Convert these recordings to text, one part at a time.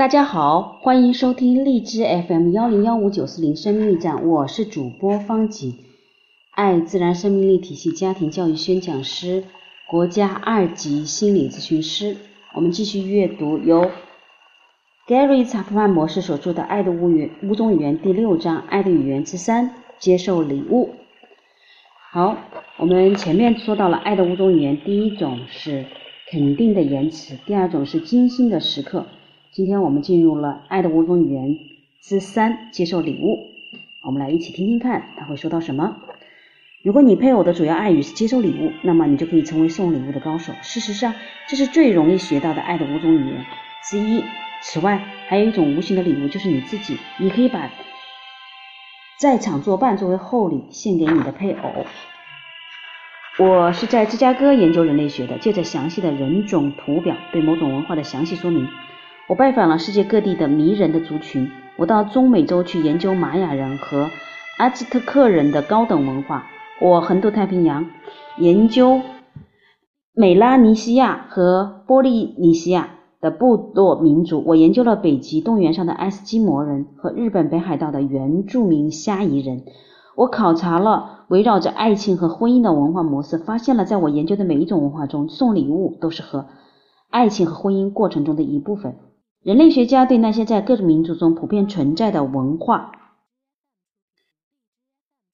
大家好，欢迎收听荔枝 FM 幺零幺五九四零生命驿站，我是主播方吉，爱自然生命力体系家庭教育宣讲师，国家二级心理咨询师。我们继续阅读由 Gary 查普曼模式所著的《爱的物语物种语言》第六章《爱的语言之三：接受礼物》。好，我们前面说到了爱的五种语言，第一种是肯定的言辞，第二种是精心的时刻。今天我们进入了爱的五种语言之三，接受礼物。我们来一起听听看，他会说到什么。如果你配偶的主要爱语是接受礼物，那么你就可以成为送礼物的高手。事实上，这是最容易学到的爱的五种语言之一。此外，还有一种无形的礼物，就是你自己。你可以把在场作伴作为厚礼献给你的配偶。我是在芝加哥研究人类学的，借着详细的人种图表对某种文化的详细说明。我拜访了世界各地的迷人的族群。我到中美洲去研究玛雅人和阿兹特克人的高等文化。我横渡太平洋，研究美拉尼西亚和波利尼西亚的部落民族。我研究了北极冻原上的爱斯基摩人和日本北海道的原住民虾夷人。我考察了围绕着爱情和婚姻的文化模式，发现了在我研究的每一种文化中，送礼物都是和爱情和婚姻过程中的一部分。人类学家对那些在各种民族中普遍存在的文化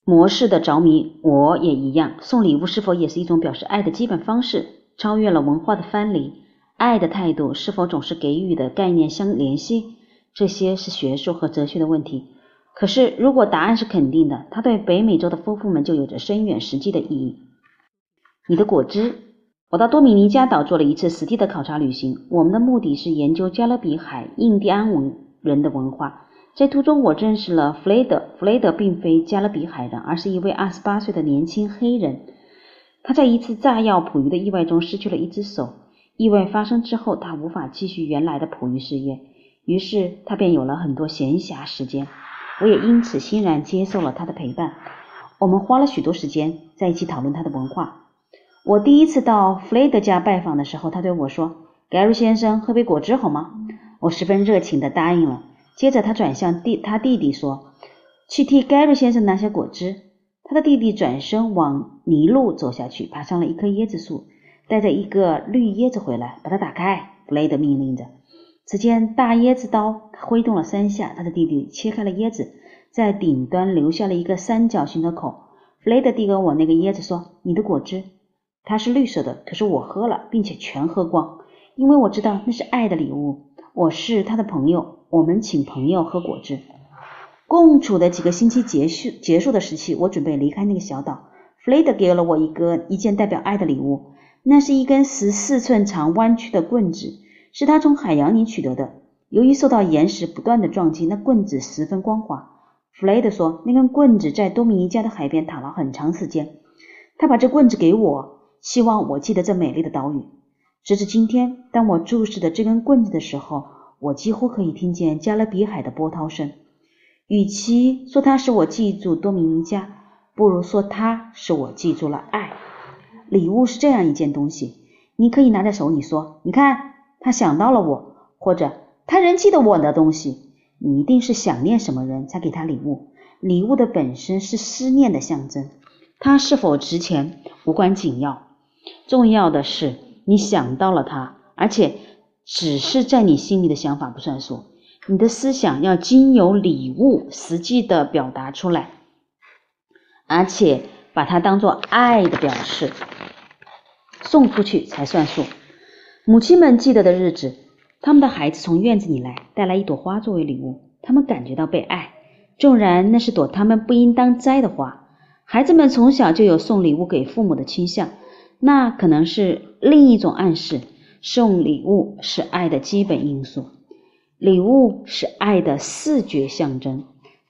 模式的着迷，我也一样。送礼物是否也是一种表示爱的基本方式？超越了文化的藩篱，爱的态度是否总是给予的概念相联系？这些是学术和哲学的问题。可是，如果答案是肯定的，它对北美洲的夫妇们就有着深远实际的意义。你的果汁。我到多米尼加岛做了一次实地的考察旅行，我们的目的是研究加勒比海印第安文人的文化。在途中，我认识了弗雷德。弗雷德并非加勒比海人，而是一位二十八岁的年轻黑人。他在一次炸药捕鱼的意外中失去了一只手。意外发生之后，他无法继续原来的捕鱼事业，于是他便有了很多闲暇时间。我也因此欣然接受了他的陪伴。我们花了许多时间在一起讨论他的文化。我第一次到弗雷德家拜访的时候，他对我说盖瑞先生，喝杯果汁好吗？”我十分热情地答应了。接着他转向弟他弟弟说：“去替盖瑞先生拿些果汁。”他的弟弟转身往泥路走下去，爬上了一棵椰子树，带着一个绿椰子回来，把它打开。弗雷德命令着。只见大椰子刀挥动了三下，他的弟弟切开了椰子，在顶端留下了一个三角形的口。弗雷德递给我那个椰子说：“你的果汁。”它是绿色的，可是我喝了，并且全喝光，因为我知道那是爱的礼物。我是他的朋友，我们请朋友喝果汁。共处的几个星期结束结束的时期，我准备离开那个小岛。弗雷德给了我一个一件代表爱的礼物，那是一根十四寸长弯曲的棍子，是他从海洋里取得的。由于受到岩石不断的撞击，那棍子十分光滑。弗雷德说，那根棍子在多米尼加的海边躺了很长时间。他把这棍子给我。希望我记得这美丽的岛屿。直至今天，当我注视着这根棍子的时候，我几乎可以听见加勒比海的波涛声。与其说它使我记住多米尼加，不如说它使我记住了爱。礼物是这样一件东西，你可以拿在手里说：“你看，他想到了我。”或者“他仍记得我的东西。”你一定是想念什么人才给他礼物。礼物的本身是思念的象征，它是否值钱无关紧要。重要的是，你想到了他，而且只是在你心里的想法不算数，你的思想要经由礼物实际的表达出来，而且把它当做爱的表示送出去才算数。母亲们记得的日子，他们的孩子从院子里来，带来一朵花作为礼物，他们感觉到被爱，纵然那是朵他们不应当摘的花。孩子们从小就有送礼物给父母的倾向。那可能是另一种暗示。送礼物是爱的基本因素，礼物是爱的视觉象征。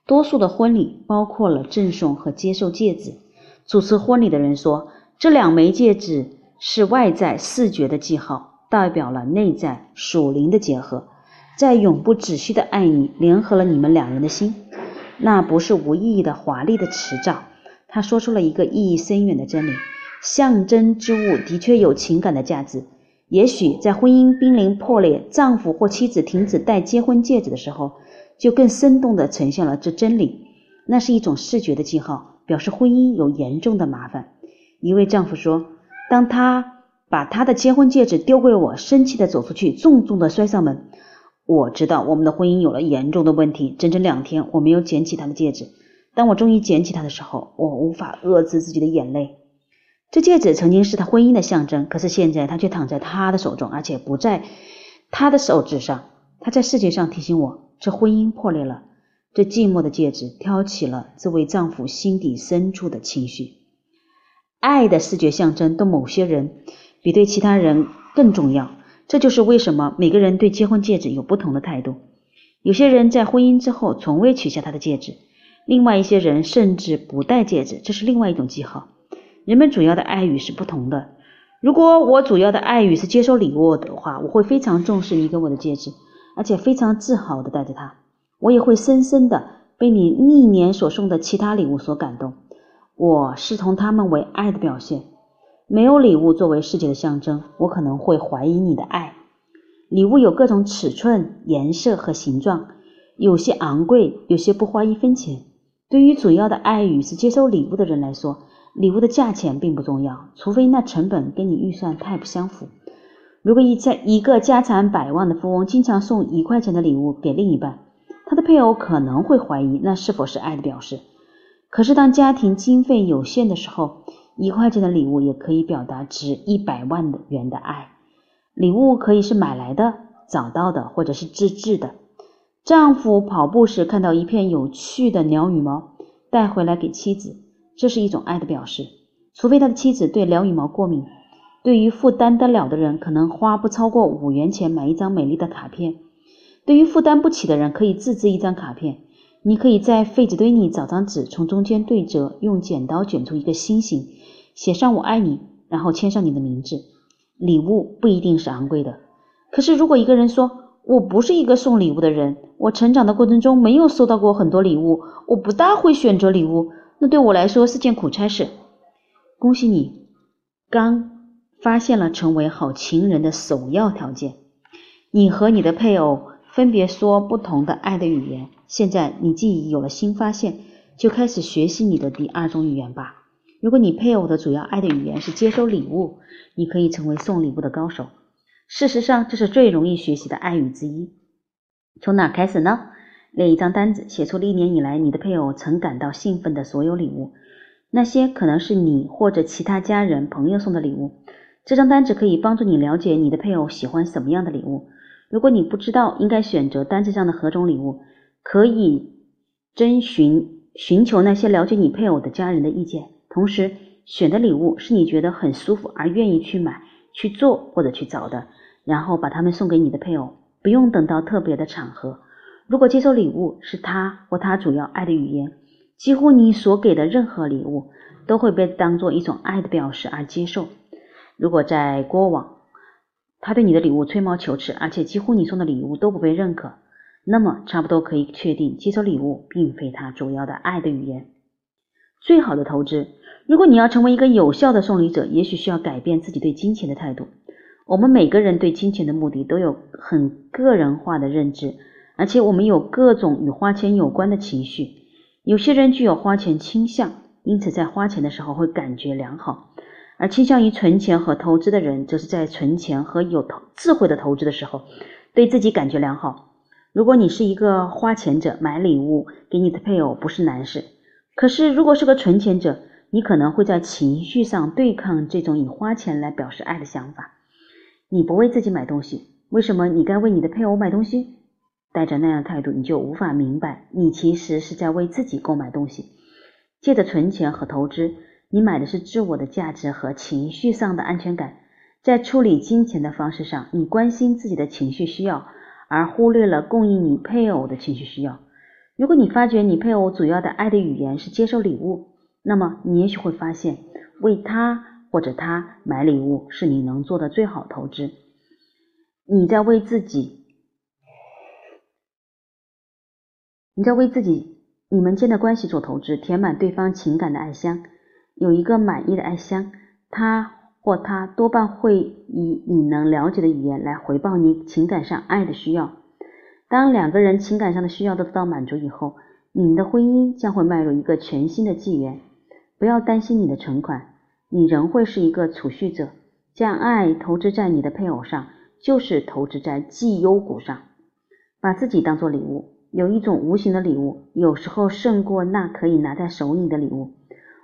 多数的婚礼包括了赠送和接受戒指。主持婚礼的人说，这两枚戒指是外在视觉的记号，代表了内在属灵的结合，在永不止息的爱里联合了你们两人的心。那不是无意义的华丽的词藻。他说出了一个意义深远的真理。象征之物的确有情感的价值，也许在婚姻濒临破裂，丈夫或妻子停止戴结婚戒指的时候，就更生动地呈现了这真理。那是一种视觉的记号，表示婚姻有严重的麻烦。一位丈夫说：“当他把他的结婚戒指丢给我，生气地走出去，重重地摔上门。我知道我们的婚姻有了严重的问题。整整两天，我没有捡起他的戒指。当我终于捡起它的时候，我无法遏制自己的眼泪。”这戒指曾经是他婚姻的象征，可是现在他却躺在他的手中，而且不在他的手指上。他在视觉上提醒我，这婚姻破裂了。这寂寞的戒指挑起了这位丈夫心底深处的情绪。爱的视觉象征对某些人比对其他人更重要。这就是为什么每个人对结婚戒指有不同的态度。有些人在婚姻之后从未取下他的戒指，另外一些人甚至不戴戒指，这是另外一种记号。人们主要的爱语是不同的。如果我主要的爱语是接收礼物的话，我会非常重视你给我的戒指，而且非常自豪的带着它。我也会深深的被你历年所送的其他礼物所感动。我视同他们为爱的表现。没有礼物作为世界的象征，我可能会怀疑你的爱。礼物有各种尺寸、颜色和形状，有些昂贵，有些不花一分钱。对于主要的爱语是接收礼物的人来说，礼物的价钱并不重要，除非那成本跟你预算太不相符。如果一家一个家产百万的富翁经常送一块钱的礼物给另一半，他的配偶可能会怀疑那是否是爱的表示。可是当家庭经费有限的时候，一块钱的礼物也可以表达值一百万元的爱。礼物可以是买来的、找到的，或者是自制的。丈夫跑步时看到一片有趣的鸟羽毛，带回来给妻子。这是一种爱的表示，除非他的妻子对鸟羽毛过敏。对于负担得了的人，可能花不超过五元钱买一张美丽的卡片；对于负担不起的人，可以自制一张卡片。你可以在废纸堆里找张纸，从中间对折，用剪刀卷出一个心形，写上“我爱你”，然后签上你的名字。礼物不一定是昂贵的，可是如果一个人说我不是一个送礼物的人，我成长的过程中没有收到过很多礼物，我不大会选择礼物。那对我来说是件苦差事。恭喜你，刚发现了成为好情人的首要条件。你和你的配偶分别说不同的爱的语言。现在你既有了新发现，就开始学习你的第二种语言吧。如果你配偶的主要爱的语言是接收礼物，你可以成为送礼物的高手。事实上，这是最容易学习的爱语之一。从哪开始呢？列一张单子，写出历年以来你的配偶曾感到兴奋的所有礼物，那些可能是你或者其他家人、朋友送的礼物。这张单子可以帮助你了解你的配偶喜欢什么样的礼物。如果你不知道应该选择单子上的何种礼物，可以征询、寻求那些了解你配偶的家人的意见。同时，选的礼物是你觉得很舒服而愿意去买、去做或者去找的，然后把它们送给你的配偶，不用等到特别的场合。如果接受礼物是他或他主要爱的语言，几乎你所给的任何礼物都会被当做一种爱的表示而接受。如果在过往他对你的礼物吹毛求疵，而且几乎你送的礼物都不被认可，那么差不多可以确定接受礼物并非他主要的爱的语言。最好的投资，如果你要成为一个有效的送礼者，也许需要改变自己对金钱的态度。我们每个人对金钱的目的都有很个人化的认知。而且我们有各种与花钱有关的情绪，有些人具有花钱倾向，因此在花钱的时候会感觉良好；而倾向于存钱和投资的人，则是在存钱和有投智慧的投资的时候，对自己感觉良好。如果你是一个花钱者，买礼物给你的配偶不是难事；可是如果是个存钱者，你可能会在情绪上对抗这种以花钱来表示爱的想法。你不为自己买东西，为什么你该为你的配偶买东西？带着那样态度，你就无法明白，你其实是在为自己购买东西。借着存钱和投资，你买的是自我的价值和情绪上的安全感。在处理金钱的方式上，你关心自己的情绪需要，而忽略了供应你配偶的情绪需要。如果你发觉你配偶主要的爱的语言是接受礼物，那么你也许会发现，为他或者他买礼物是你能做的最好投资。你在为自己。你在为自己、你们间的关系做投资，填满对方情感的爱箱。有一个满意的爱箱，他或他多半会以你能了解的语言来回报你情感上爱的需要。当两个人情感上的需要都得到满足以后，你们的婚姻将会迈入一个全新的纪元。不要担心你的存款，你仍会是一个储蓄者。将爱投资在你的配偶上，就是投资在绩优股上。把自己当做礼物，有一种无形的礼物，有时候胜过那可以拿在手里的礼物。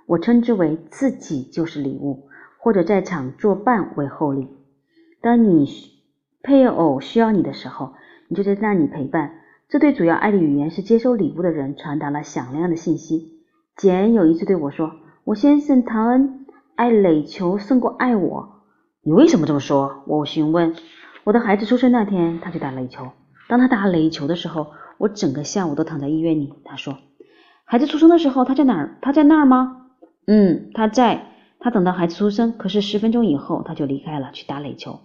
我称之为自己就是礼物，或者在场作伴为厚礼。当你配偶需要你的时候，你就在那里陪伴。这对主要爱的语言是接收礼物的人传达了响亮的信息。简有一次对我说：“我先生唐恩爱垒球胜过爱我。”你为什么这么说？我询问。我的孩子出生那天，他去打垒球。当他打垒球的时候，我整个下午都躺在医院里。他说：“孩子出生的时候，他在哪儿？他在那儿吗？”嗯，他在。他等到孩子出生，可是十分钟以后他就离开了，去打垒球。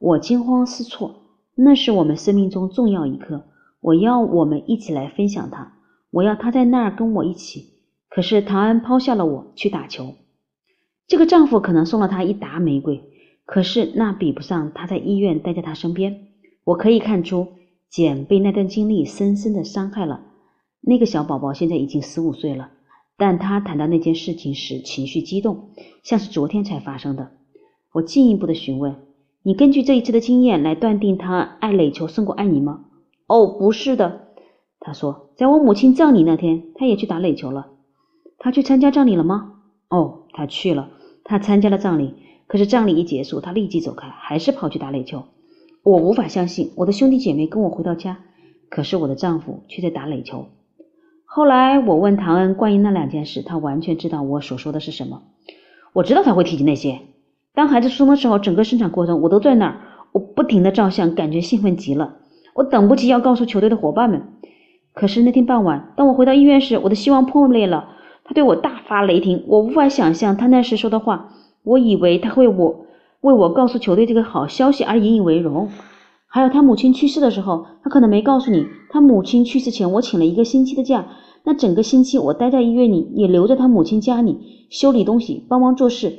我惊慌失措，那是我们生命中重要一刻，我要我们一起来分享它。我要他在那儿跟我一起。可是唐安抛下了我去打球。这个丈夫可能送了他一打玫瑰，可是那比不上他在医院待在他身边。我可以看出，简被那段经历深深的伤害了。那个小宝宝现在已经十五岁了。但他谈到那件事情时，情绪激动，像是昨天才发生的。我进一步的询问：“你根据这一次的经验来断定他爱垒球胜过爱你吗？”“哦，不是的。”他说：“在我母亲葬礼那天，他也去打垒球了。他去参加葬礼了吗？”“哦，他去了。他参加了葬礼。可是葬礼一结束，他立即走开，还是跑去打垒球。我无法相信，我的兄弟姐妹跟我回到家，可是我的丈夫却在打垒球。”后来我问唐恩关于那两件事，他完全知道我所说的是什么。我知道他会提及那些。当孩子出生的时候，整个生产过程我都在那儿，我不停的照相，感觉兴奋极了。我等不及要告诉球队的伙伴们。可是那天傍晚，当我回到医院时，我的希望破裂了。他对我大发雷霆，我无法想象他那时说的话。我以为他会我为我告诉球队这个好消息而引以为荣。还有他母亲去世的时候，他可能没告诉你，他母亲去世前我请了一个星期的假，那整个星期我待在医院里，也留在他母亲家里修理东西，帮忙做事。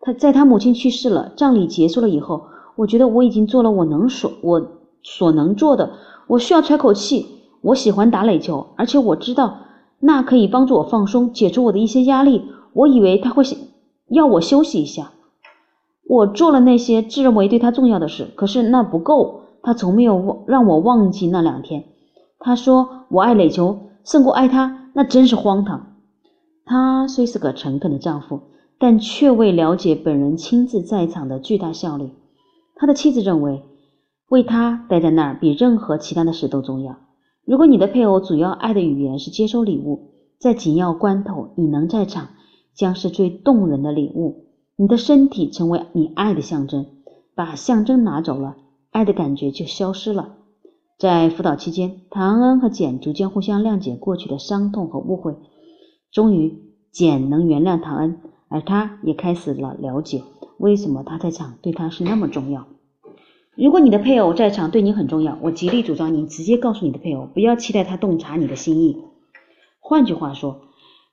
他在他母亲去世了，葬礼结束了以后，我觉得我已经做了我能所我所能做的，我需要喘口气。我喜欢打垒球，而且我知道那可以帮助我放松，解除我的一些压力。我以为他会要我休息一下，我做了那些自认为对他重要的事，可是那不够。他从没有忘让我忘记那两天。他说我爱垒球胜过爱他，那真是荒唐。他虽是个诚恳的丈夫，但却未了解本人亲自在场的巨大效力。他的妻子认为，为他待在那儿比任何其他的事都重要。如果你的配偶主要爱的语言是接收礼物，在紧要关头你能在场，将是最动人的礼物。你的身体成为你爱的象征，把象征拿走了。爱的感觉就消失了。在辅导期间，唐恩和简逐渐互相谅解过去的伤痛和误会。终于，简能原谅唐恩，而他也开始了了解为什么他在场对他是那么重要。如果你的配偶在场对你很重要，我极力主张你直接告诉你的配偶，不要期待他洞察你的心意。换句话说，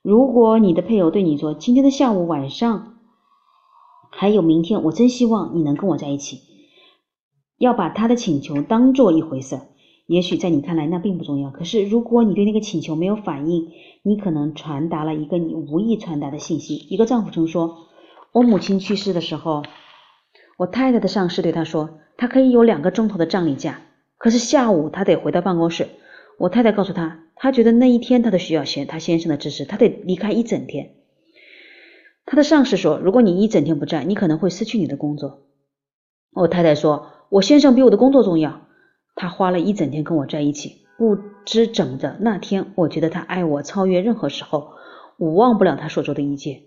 如果你的配偶对你说：“今天的下午、晚上还有明天，我真希望你能跟我在一起。”要把他的请求当做一回事，也许在你看来那并不重要。可是如果你对那个请求没有反应，你可能传达了一个你无意传达的信息。一个丈夫曾说：“我母亲去世的时候，我太太的上司对他说，他可以有两个钟头的葬礼假，可是下午他得回到办公室。我太太告诉他，他觉得那一天他都需要先他先生的支持，他得离开一整天。他的上司说，如果你一整天不在，你可能会失去你的工作。我太太说。我先生比我的工作重要，他花了一整天跟我在一起，不知怎么的那天，我觉得他爱我超越任何时候，我忘不了他所做的一切。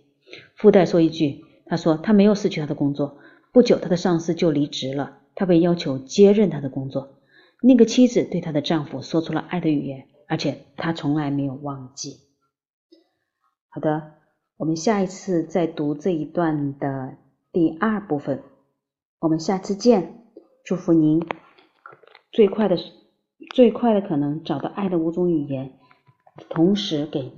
附带说一句，他说他没有失去他的工作，不久他的上司就离职了，他被要求接任他的工作。那个妻子对她的丈夫说出了爱的语言，而且她从来没有忘记。好的，我们下一次再读这一段的第二部分，我们下次见。祝福您最快的、最快的可能找到爱的五种语言，同时给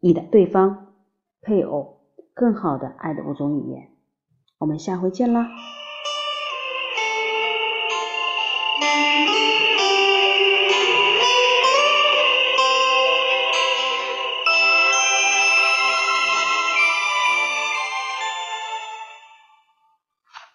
你的对方配偶更好的爱的五种语言。我们下回见啦。